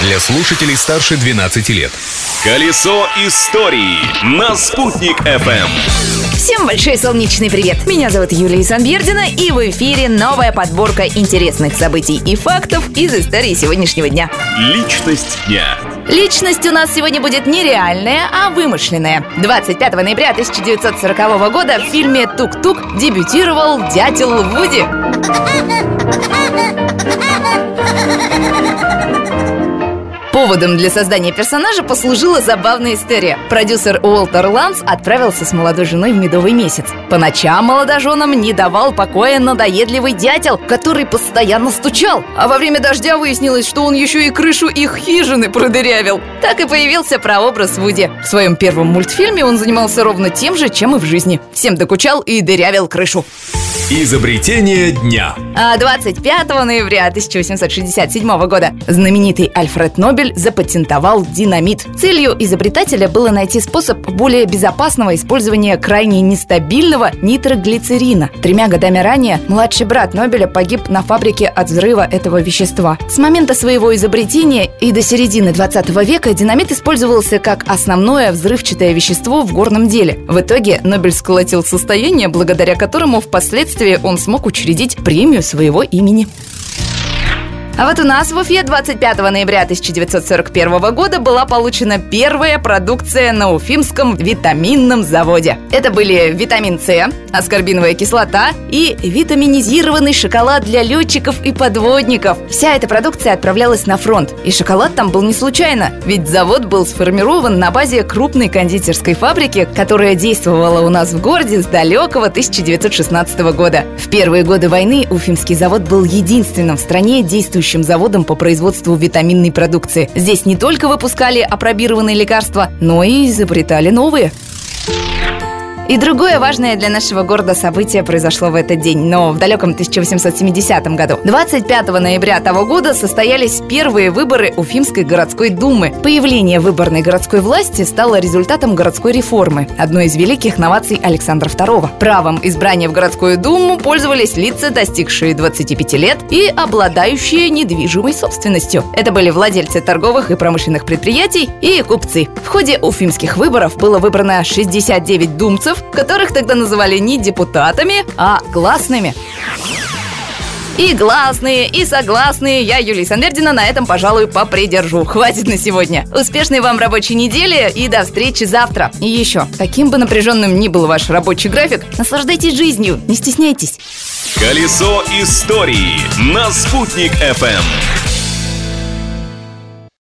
для слушателей старше 12 лет. Колесо истории на «Спутник FM. Всем большой солнечный привет! Меня зовут Юлия Санбердина, и в эфире новая подборка интересных событий и фактов из истории сегодняшнего дня. Личность дня. Личность у нас сегодня будет не реальная, а вымышленная. 25 ноября 1940 года в фильме «Тук-тук» дебютировал дятел Вуди. Поводом для создания персонажа послужила забавная история. Продюсер Уолтер Ланс отправился с молодой женой в медовый месяц. По ночам молодоженам не давал покоя надоедливый дятел, который постоянно стучал. А во время дождя выяснилось, что он еще и крышу их хижины продырявил. Так и появился прообраз Вуди. В своем первом мультфильме он занимался ровно тем же, чем и в жизни. Всем докучал и дырявил крышу. Изобретение дня. А 25 ноября 1867 года знаменитый Альфред Нобель запатентовал динамит. Целью изобретателя было найти способ более безопасного использования крайне нестабильного нитроглицерина. Тремя годами ранее младший брат Нобеля погиб на фабрике от взрыва этого вещества. С момента своего изобретения и до середины 20 века динамит использовался как основное взрывчатое вещество в горном деле. В итоге Нобель сколотил состояние, благодаря которому впоследствии он смог учредить премию своего имени. А вот у нас в Уфе 25 ноября 1941 года была получена первая продукция на Уфимском витаминном заводе. Это были витамин С, аскорбиновая кислота и витаминизированный шоколад для летчиков и подводников. Вся эта продукция отправлялась на фронт. И шоколад там был не случайно, ведь завод был сформирован на базе крупной кондитерской фабрики, которая действовала у нас в городе с далекого 1916 года. В первые годы войны Уфимский завод был единственным в стране действующим ведущим заводом по производству витаминной продукции. Здесь не только выпускали апробированные лекарства, но и изобретали новые. И другое важное для нашего города событие произошло в этот день, но в далеком 1870 году. 25 ноября того года состоялись первые выборы Уфимской городской думы. Появление выборной городской власти стало результатом городской реформы, одной из великих новаций Александра II. Правом избрания в городскую думу пользовались лица, достигшие 25 лет и обладающие недвижимой собственностью. Это были владельцы торговых и промышленных предприятий и купцы. В ходе уфимских выборов было выбрано 69 думцев, которых тогда называли не депутатами, а гласными. И гласные, и согласные. Я, Юлия Санвердина, на этом, пожалуй, попридержу. Хватит на сегодня. Успешной вам рабочей недели и до встречи завтра. И еще, каким бы напряженным ни был ваш рабочий график, наслаждайтесь жизнью, не стесняйтесь. Колесо истории на «Спутник FM.